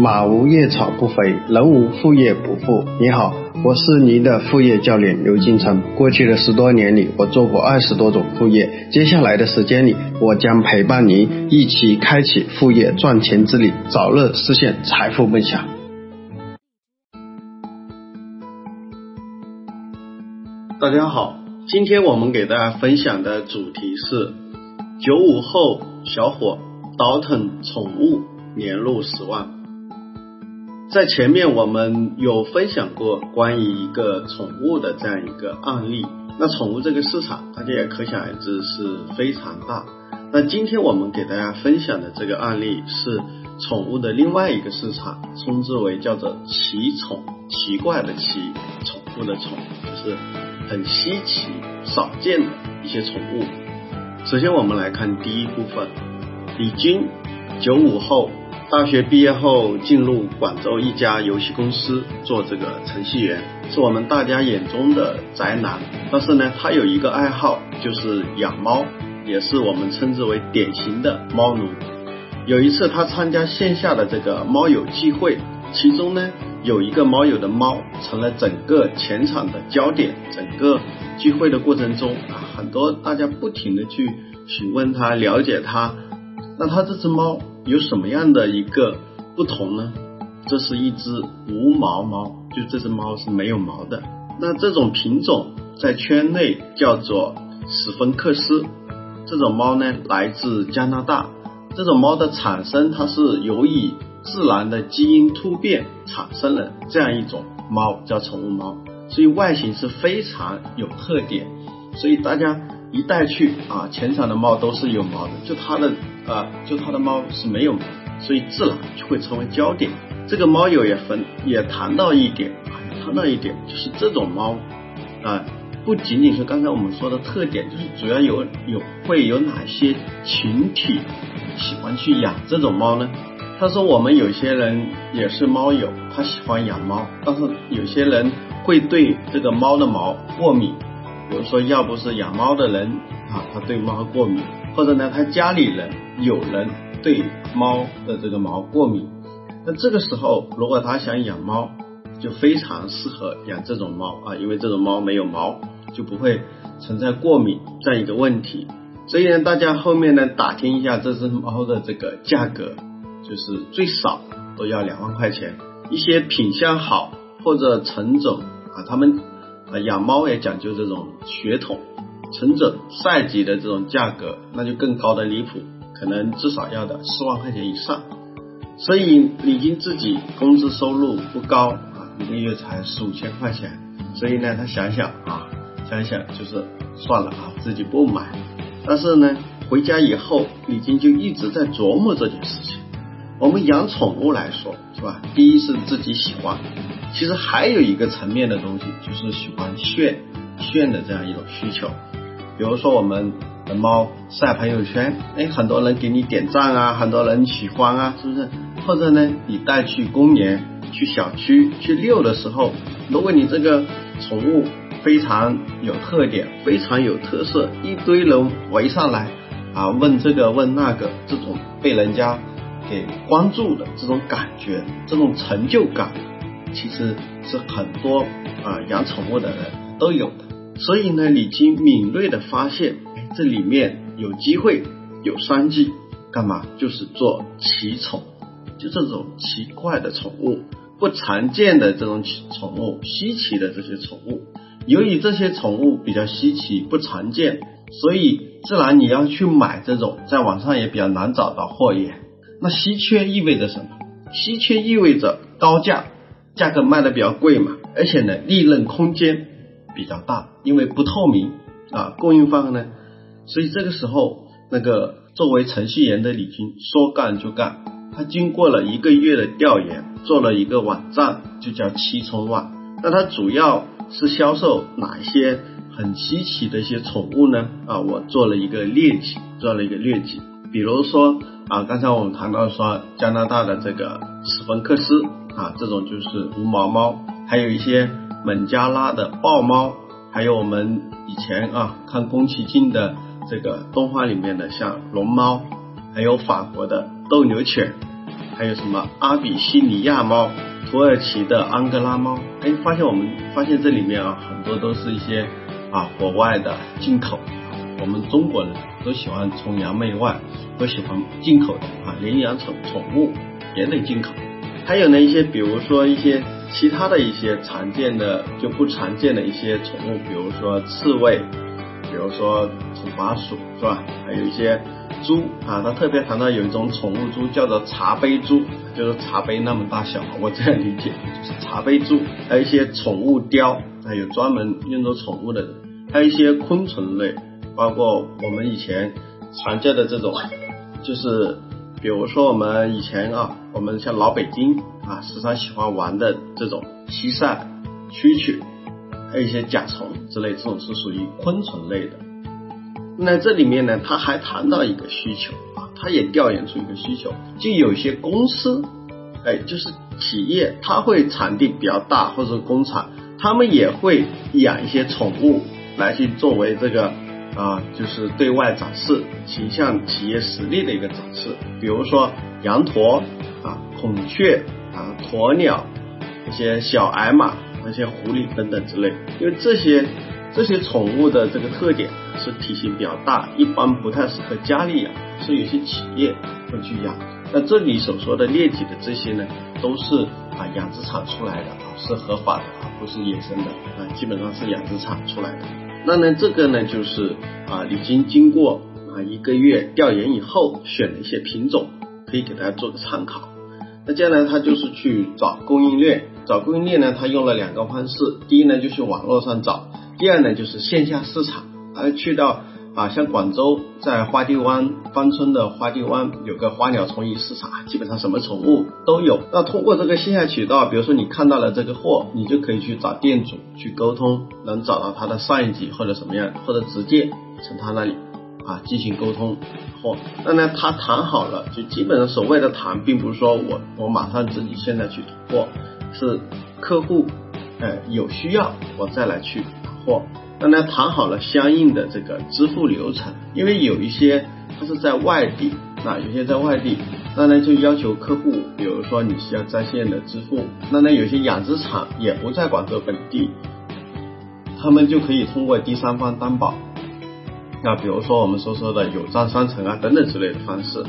马无夜草不肥，人无副业不富。你好，我是您的副业教练刘金成。过去的十多年里，我做过二十多种副业。接下来的时间里，我将陪伴您一起开启副业赚钱之旅，早日实现财富梦想。大家好，今天我们给大家分享的主题是九五后小伙倒腾宠物年入十万。在前面我们有分享过关于一个宠物的这样一个案例，那宠物这个市场大家也可想而知是非常大。那今天我们给大家分享的这个案例是宠物的另外一个市场，称之为叫做奇宠，奇怪的奇，宠物的宠，就是很稀奇、少见的一些宠物。首先我们来看第一部分，李军，九五后。大学毕业后进入广州一家游戏公司做这个程序员，是我们大家眼中的宅男。但是呢，他有一个爱好，就是养猫，也是我们称之为典型的猫奴。有一次，他参加线下的这个猫友聚会，其中呢有一个猫友的猫成了整个全场的焦点。整个聚会的过程中啊，很多大家不停的去询问他，了解他。那他这只猫？有什么样的一个不同呢？这是一只无毛猫，就这只猫是没有毛的。那这种品种在圈内叫做史芬克斯。这种猫呢来自加拿大。这种猫的产生，它是由于自然的基因突变产生了这样一种猫，叫宠物猫。所以外形是非常有特点。所以大家一带去啊，全场的猫都是有毛的，就它的。啊，就它的猫是没有毛，所以自然就会成为焦点。这个猫友也分也谈到一点啊，谈到一点就是这种猫啊，不仅仅是刚才我们说的特点，就是主要有有会有哪些群体喜欢去养这种猫呢？他说我们有些人也是猫友，他喜欢养猫，但是有些人会对这个猫的毛过敏，比如说要不是养猫的人啊，他对猫过敏。或者呢，他家里人有人对猫的这个毛过敏，那这个时候如果他想养猫，就非常适合养这种猫啊，因为这种猫没有毛，就不会存在过敏这样一个问题。所以呢，大家后面呢打听一下这只猫的这个价格，就是最少都要两万块钱。一些品相好或者纯种啊，他们啊养猫也讲究这种血统。成整赛级的这种价格，那就更高的离谱，可能至少要的四万块钱以上。所以李金自己工资收入不高啊，一个月才四五千块钱。所以呢，他想想啊，想想就是算了啊，自己不买。但是呢，回家以后，李金就一直在琢磨这件事情。我们养宠物来说，是吧？第一是自己喜欢，其实还有一个层面的东西，就是喜欢炫炫的这样一种需求。比如说我们的猫晒朋友圈，哎，很多人给你点赞啊，很多人喜欢啊，是不是？或者呢，你带去公园、去小区去遛的时候，如果你这个宠物非常有特点、非常有特色，一堆人围上来啊，问这个问那个，这种被人家给关注的这种感觉、这种成就感，其实是很多啊养宠物的人都有的。所以呢，李金敏锐的发现，这里面有机会，有商机，干嘛？就是做奇宠，就这种奇怪的宠物，不常见的这种宠物，稀奇的这些宠物。由于这些宠物比较稀奇、不常见，所以自然你要去买这种，在网上也比较难找到货源。那稀缺意味着什么？稀缺意味着高价，价格卖的比较贵嘛，而且呢，利润空间。比较大，因为不透明啊，供应方呢，所以这个时候那个作为程序员的李军说干就干，他经过了一个月的调研，做了一个网站，就叫七宠网。那它主要是销售哪一些很稀奇的一些宠物呢？啊，我做了一个列举，做了一个列举，比如说啊，刚才我们谈到说加拿大的这个史芬克斯啊，这种就是无毛猫，还有一些。孟加拉的豹猫，还有我们以前啊看宫崎骏的这个动画里面的像龙猫，还有法国的斗牛犬，还有什么阿比西尼亚猫、土耳其的安哥拉猫。哎，发现我们发现这里面啊，很多都是一些啊国外的进口。我们中国人都喜欢崇洋媚外，都喜欢进口的啊，连养宠宠物也得进口。还有呢，一些比如说一些其他的一些常见的就不常见的一些宠物，比如说刺猬，比如说土拨鼠，是吧？还有一些猪啊，他特别谈到有一种宠物猪叫做茶杯猪，就是茶杯那么大小，我这样理解就是茶杯猪。还有一些宠物雕，还有专门用作宠物的，还有一些昆虫类。包括我们以前常见的这种，就是比如说我们以前啊，我们像老北京啊，时常喜欢玩的这种蟋蟀、蛐蛐，还有一些甲虫之类，这种是属于昆虫类的。那这里面呢，他还谈到一个需求啊，他也调研出一个需求，就有些公司，哎，就是企业，它会场地比较大或者工厂，他们也会养一些宠物来去作为这个。啊，就是对外展示形象企业实力的一个展示，比如说羊驼啊、孔雀啊、鸵鸟、一些小矮马、那些狐狸等等之类，因为这些这些宠物的这个特点是体型比较大，一般不太适合家里养，是有些企业会去养。那这里所说的列举的这些呢，都是啊养殖场出来的啊，是合法的啊，不是野生的啊，基本上是养殖场出来的。那呢，这个呢，就是啊，已经经过啊一个月调研以后选了一些品种，可以给大家做个参考。那接下来他就是去找供应链，找供应链呢，他用了两个方式，第一呢就是网络上找，第二呢就是线下市场，而去到。啊，像广州在花地湾芳村的花地湾有个花鸟虫鱼市场，基本上什么宠物都有。那通过这个线下渠道，比如说你看到了这个货，你就可以去找店主去沟通，能找到他的上一级或者什么样，或者直接从他那里啊进行沟通货。那呢，他谈好了，就基本上所谓的谈，并不是说我我马上自己现在去囤货，是客户呃有需要我再来去拿货。那呢，谈好了相应的这个支付流程，因为有一些他是在外地，那有些在外地，那呢就要求客户，比如说你需要在线的支付，那呢有些养殖场也不在广州本地，他们就可以通过第三方担保，那比如说我们所说的有账商城啊等等之类的方式。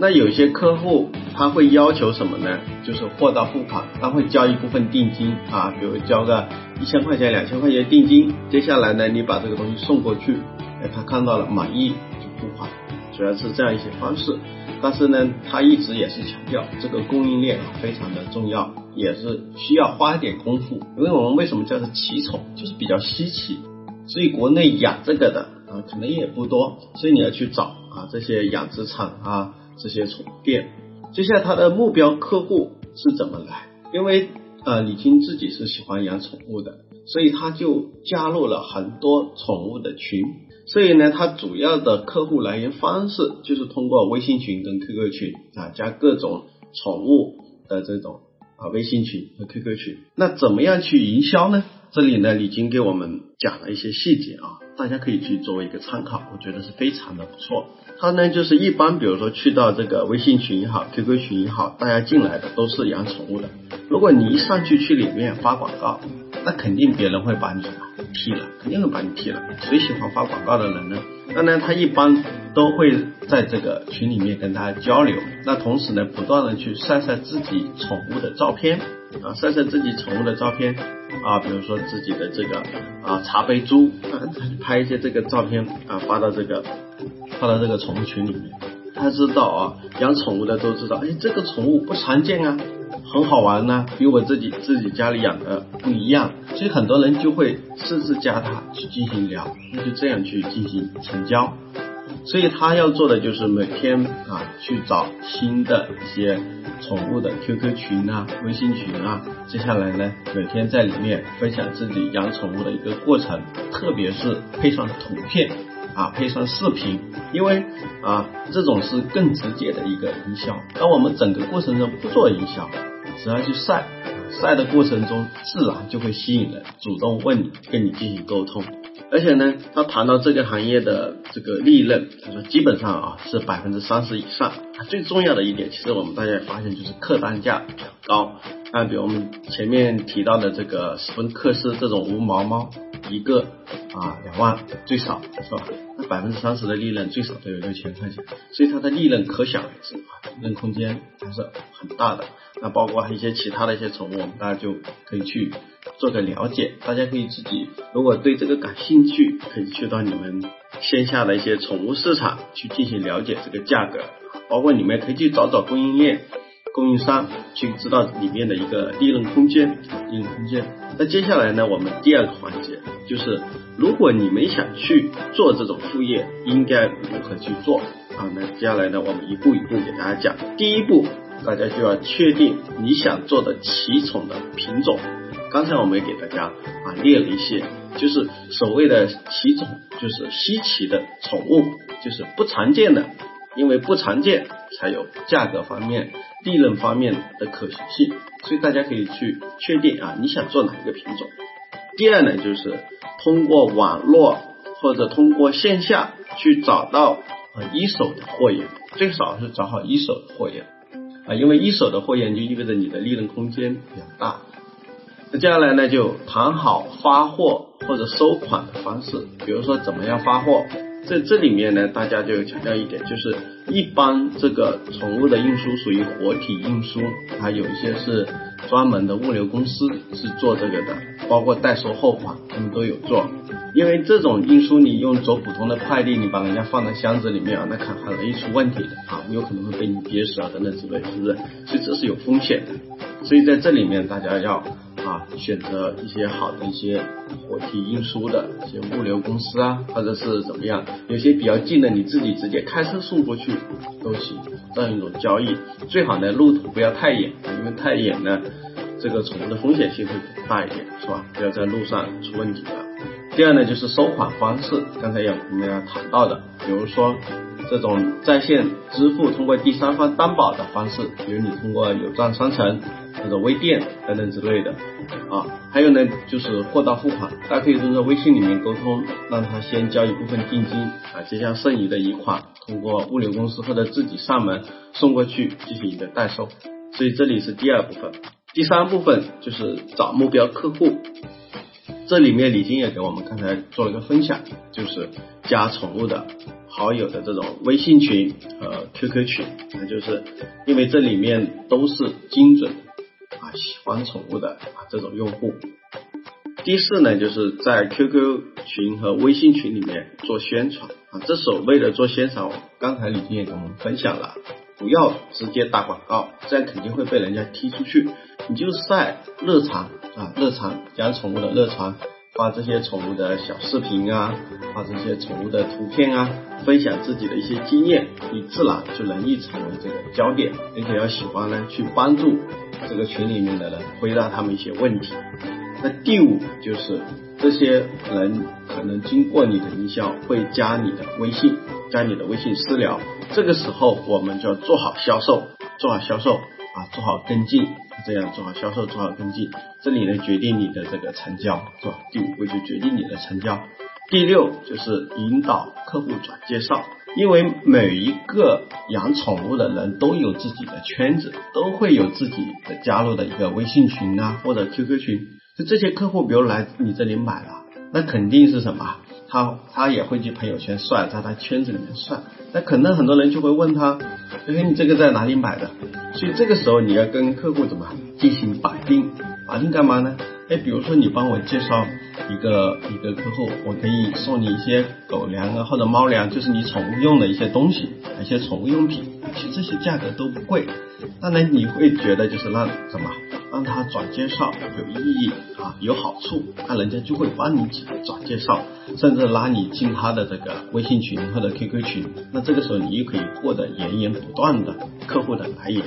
那有些客户他会要求什么呢？就是货到付款，他会交一部分定金啊，比如交个一千块钱、两千块钱定金，接下来呢，你把这个东西送过去，哎，他看到了满意就付款，主要是这样一些方式。但是呢，他一直也是强调这个供应链啊非常的重要，也是需要花一点功夫，因为我们为什么叫做奇宠，就是比较稀奇，所以国内养这个的啊可能也不多，所以你要去找啊这些养殖场啊。这些宠物店，接下来他的目标客户是怎么来？因为呃李金自己是喜欢养宠物的，所以他就加入了很多宠物的群。所以呢，他主要的客户来源方式就是通过微信群跟 QQ 群啊，加各种宠物的这种啊微信群和 QQ 群。那怎么样去营销呢？这里呢，李金给我们讲了一些细节啊，大家可以去作为一个参考，我觉得是非常的不错。他呢，就是一般，比如说去到这个微信群也好，QQ 群也好，大家进来的都是养宠物的。如果你一上去去里面发广告，那肯定别人会把你踢了，肯定会把你踢了。谁喜欢发广告的人呢？那呢，他一般都会在这个群里面跟大家交流，那同时呢，不断的去晒晒自己宠物的照片啊，晒晒自己宠物的照片啊，比如说自己的这个啊茶杯猪啊，拍一些这个照片啊，发到这个。发到这个宠物群里面，他知道啊，养宠物的都知道，哎，这个宠物不常见啊，很好玩呢，比我自己自己家里养的不一样，所以很多人就会私自加他去进行聊，那就这样去进行成交。所以他要做的就是每天去找新的一些宠物的 QQ 群啊、微信群啊，接下来呢每天在里面分享自己养宠物的一个过程，特别是配上图片。啊，配上视频，因为啊，这种是更直接的一个营销。当我们整个过程中不做营销，只要去晒，晒的过程中自然就会吸引人主动问你，跟你进行沟通。而且呢，他谈到这个行业的这个利润，他说基本上啊是百分之三十以上。最重要的一点，其实我们大家也发现，就是客单价比较高。那，比如我们前面提到的这个斯芬克斯这种无毛猫，一个啊两万最少是吧？那百分之三十的利润最少都有六千块钱，所以它的利润可想而知啊，利润空间还是很大的。那包括一些其他的一些宠物，我们大家就可以去做个了解。大家可以自己如果对这个感兴趣，可以去到你们线下的一些宠物市场去进行了解这个价格，包括你们可以去找找供应链。供应商去知道里面的一个利润空间，利润空间。那接下来呢，我们第二个环节就是，如果你们想去做这种副业，应该如何去做啊？那接下来呢，我们一步一步给大家讲。第一步，大家就要确定你想做的奇宠的品种。刚才我们也给大家啊列了一些，就是所谓的奇宠，就是稀奇的宠物，就是不常见的。因为不常见，才有价格方面、利润方面的可行性，所以大家可以去确定啊，你想做哪一个品种。第二呢，就是通过网络或者通过线下去找到呃一手的货源，最少是找好一手的货源啊，因为一手的货源就意味着你的利润空间比较大。那接下来呢，就谈好发货或者收款的方式，比如说怎么样发货。在这里面呢，大家就强调一点，就是一般这个宠物的运输属于活体运输，它有一些是专门的物流公司是做这个的，包括代收货款，他们都有做。因为这种运输，你用走普通的快递，你把人家放在箱子里面啊，那很很容易出问题的啊，有可能会被你憋死啊等等之类，是不是？所以这是有风险的。所以在这里面，大家要。啊，选择一些好的一些活体运输的一些物流公司啊，或者是怎么样，有些比较近的，你自己直接开车送过去都行，这样一种交易。最好呢，路途不要太远，因为太远呢，这个宠物的风险性会大一点，是吧？不要在路上出问题了。第二呢，就是收款方式，刚才也我们要谈到的，比如说这种在线支付，通过第三方担保的方式，比如你通过有账商城。或者微店等等之类的啊，还有呢，就是货到付款，大家可以通过微信里面沟通，让他先交一部分定金啊，接下剩余的一款通过物流公司或者自己上门送过去进行一个代收。所以这里是第二部分，第三部分就是找目标客户。这里面李晶也给我们刚才做了一个分享，就是加宠物的好友的这种微信群和 QQ 群，那就是因为这里面都是精准。啊，喜欢宠物的啊这种用户。第四呢，就是在 QQ 群和微信群里面做宣传啊，这所谓的做宣传，刚才李经也跟我们分享了，不要直接打广告，这样肯定会被人家踢出去。你就晒日常啊，日常养宠物的日常，发这些宠物的小视频啊，发这些宠物的图片啊，分享自己的一些经验，你自然就容易成为这个焦点，并且要喜欢呢去帮助。这个群里面的人回答他们一些问题。那第五就是这些人可能经过你的营销会加你的微信，加你的微信私聊。这个时候我们就要做好销售，做好销售啊，做好跟进，这样做好销售，做好跟进。这里呢决定你的这个成交，是吧？第五步就决定你的成交。第六就是引导客户转介绍。因为每一个养宠物的人都有自己的圈子，都会有自己的加入的一个微信群啊，或者 QQ 群。就这些客户，比如来你这里买了，那肯定是什么？他他也会去朋友圈算，在他圈子里面算。那可能很多人就会问他，哎，你这个在哪里买的？所以这个时候你要跟客户怎么进行绑定？绑定干嘛呢？哎，比如说你帮我介绍。一个一个客户，我可以送你一些狗粮啊，或者猫粮，就是你宠物用的一些东西，一些宠物用品，其实这些价格都不贵。当然你会觉得就是让什么，让他转介绍有意义啊，有好处，那人家就会帮你转介绍，甚至拉你进他的这个微信群或者 QQ 群。那这个时候你又可以获得源源不断的客户的来源。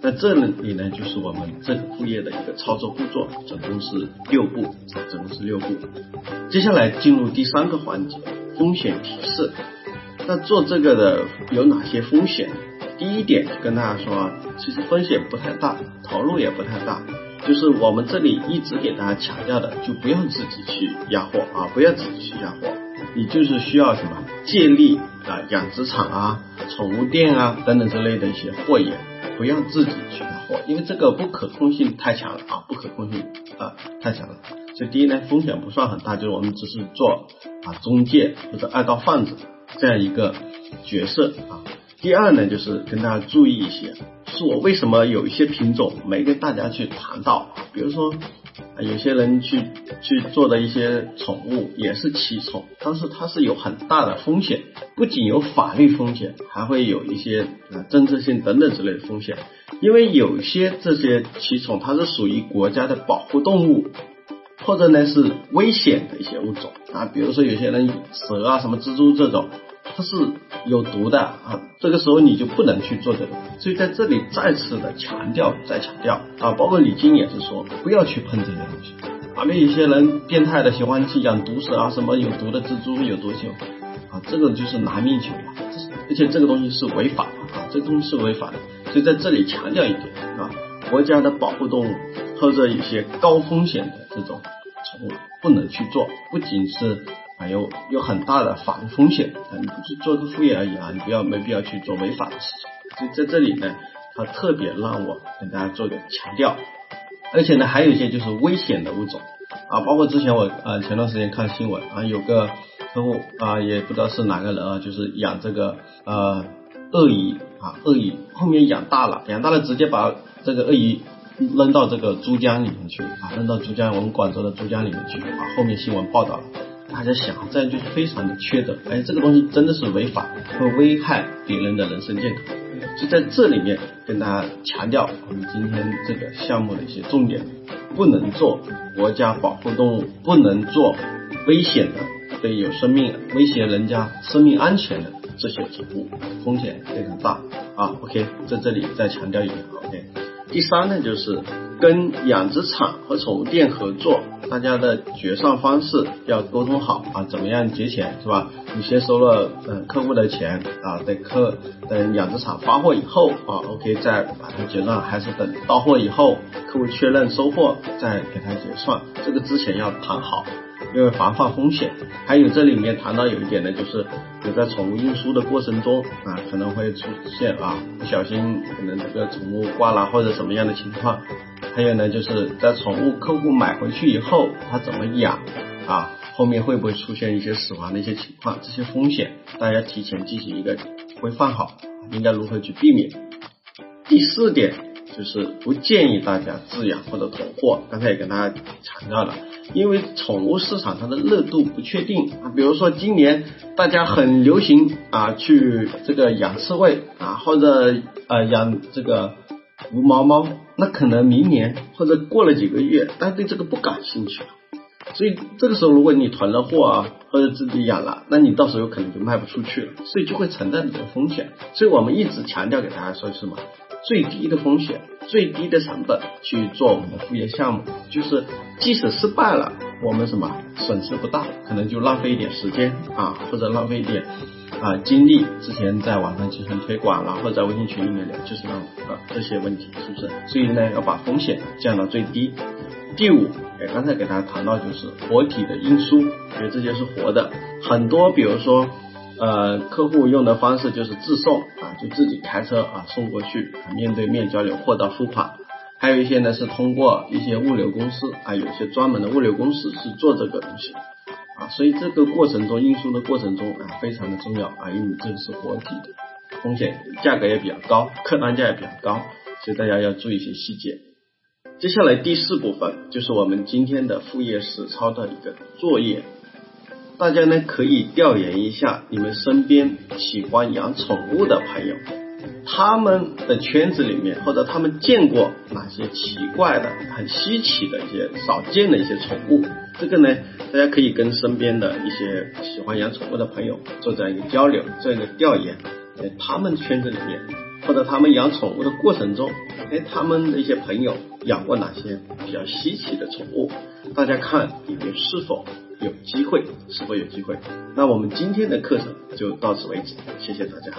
那这里呢，就是我们这个副业的一个操作步骤，总共是六步，总共是六步。接下来进入第三个环节，风险提示。那做这个的有哪些风险？第一点跟大家说，其实风险不太大，投入也不太大。就是我们这里一直给大家强调的，就不要自己去压货啊，不要自己去压货，你就是需要什么借力啊，养殖场啊、宠物店啊等等之类的一些货源，不要自己去压货，因为这个不可控性太强了啊，不可控性啊太强了。所以第一呢，风险不算很大，就是我们只是做啊中介或者二道贩子这样一个角色啊。第二呢，就是跟大家注意一些，是我为什么有一些品种没跟大家去谈到，比如说有些人去去做的一些宠物也是奇宠，但是它是有很大的风险，不仅有法律风险，还会有一些政治性等等之类的风险，因为有些这些奇宠它是属于国家的保护动物。或者呢是危险的一些物种啊，比如说有些人蛇啊、什么蜘蛛这种，它是有毒的啊，这个时候你就不能去做这个。所以在这里再次的强调，再强调啊，包括李晶也是说，不要去碰这些东西。啊，那有些人变态的喜欢去养毒蛇啊，什么有毒的蜘蛛、有毒球啊，这个就是拿命去了，而且这个东西是违法的啊，这东西是违法的。所以在这里强调一点啊，国家的保护动物或者一些高风险的这种。宠物不能去做，不仅是啊有有很大的法律风险啊，你去做个副业而已啊，你不要没必要去做违法的事情。就在这里呢，他特别让我跟大家做一个强调，而且呢，还有一些就是危险的物种啊，包括之前我啊前段时间看新闻啊，有个客户啊，也不知道是哪个人啊，就是养这个呃鳄鱼啊，鳄鱼后面养大了，养大了直接把这个鳄鱼。扔到这个珠江里面去啊，扔到珠江，我们广州的珠江里面去啊。后面新闻报道了，大家想，这样就非常的缺德。哎，这个东西真的是违法，会危害别人的人身健康。就在这里面跟大家强调，我们今天这个项目的一些重点，不能做国家保护动物，不能做危险的，对有生命威胁人家生命安全的这些宠物，风险非常大啊。OK，在这里再强调一点，OK。第三呢，就是跟养殖场和宠物店合作，大家的结算方式要沟通好啊，怎么样结钱是吧？你先收了嗯客户的钱啊，等客等养殖场发货以后啊，OK 再把它结算，还是等到货以后客户确认收货再给他结算，这个之前要谈好。因为防范风险，还有这里面谈到有一点呢，就是有在宠物运输的过程中啊，可能会出现啊不小心可能这个宠物挂了或者什么样的情况，还有呢就是在宠物客户买回去以后，他怎么养啊，后面会不会出现一些死亡的一些情况，这些风险大家提前进行一个规范好，应该如何去避免？第四点就是不建议大家自养或者囤货，刚才也跟大家强调了。因为宠物市场它的热度不确定啊，比如说今年大家很流行啊去这个养刺猬啊，或者呃养这个无毛猫，那可能明年或者过了几个月，大家对这个不感兴趣了。所以这个时候如果你囤了货啊，或者自己养了，那你到时候可能就卖不出去了，所以就会存在这种风险。所以我们一直强调给大家说是什么？最低的风险、最低的成本去做我们的副业项目，就是即使失败了，我们什么损失不大，可能就浪费一点时间啊，或者浪费一点啊精力。之前在网上进行推广然后在微信群里面聊，就是让啊这些问题是不是？所以呢，要把风险降到最低。第五，哎，刚才给大家谈到就是活体的运输，因为这些是活的，很多比如说。呃，客户用的方式就是自送啊，就自己开车啊送过去，面对面交流，货到付款。还有一些呢是通过一些物流公司啊，有些专门的物流公司是做这个东西啊，所以这个过程中运输的过程中啊非常的重要啊，因为这个是活体的，风险价格也比较高，客单价也比较高，所以大家要注意一些细节。接下来第四部分就是我们今天的副业实操的一个作业。大家呢可以调研一下你们身边喜欢养宠物的朋友，他们的圈子里面或者他们见过哪些奇怪的、很稀奇的一些少见的一些宠物。这个呢，大家可以跟身边的一些喜欢养宠物的朋友做这样一个交流、这样一个调研，在他们圈子里面或者他们养宠物的过程中，哎，他们的一些朋友养过哪些比较稀奇的宠物？大家看里面是否。有机会，是否有机会？那我们今天的课程就到此为止，谢谢大家。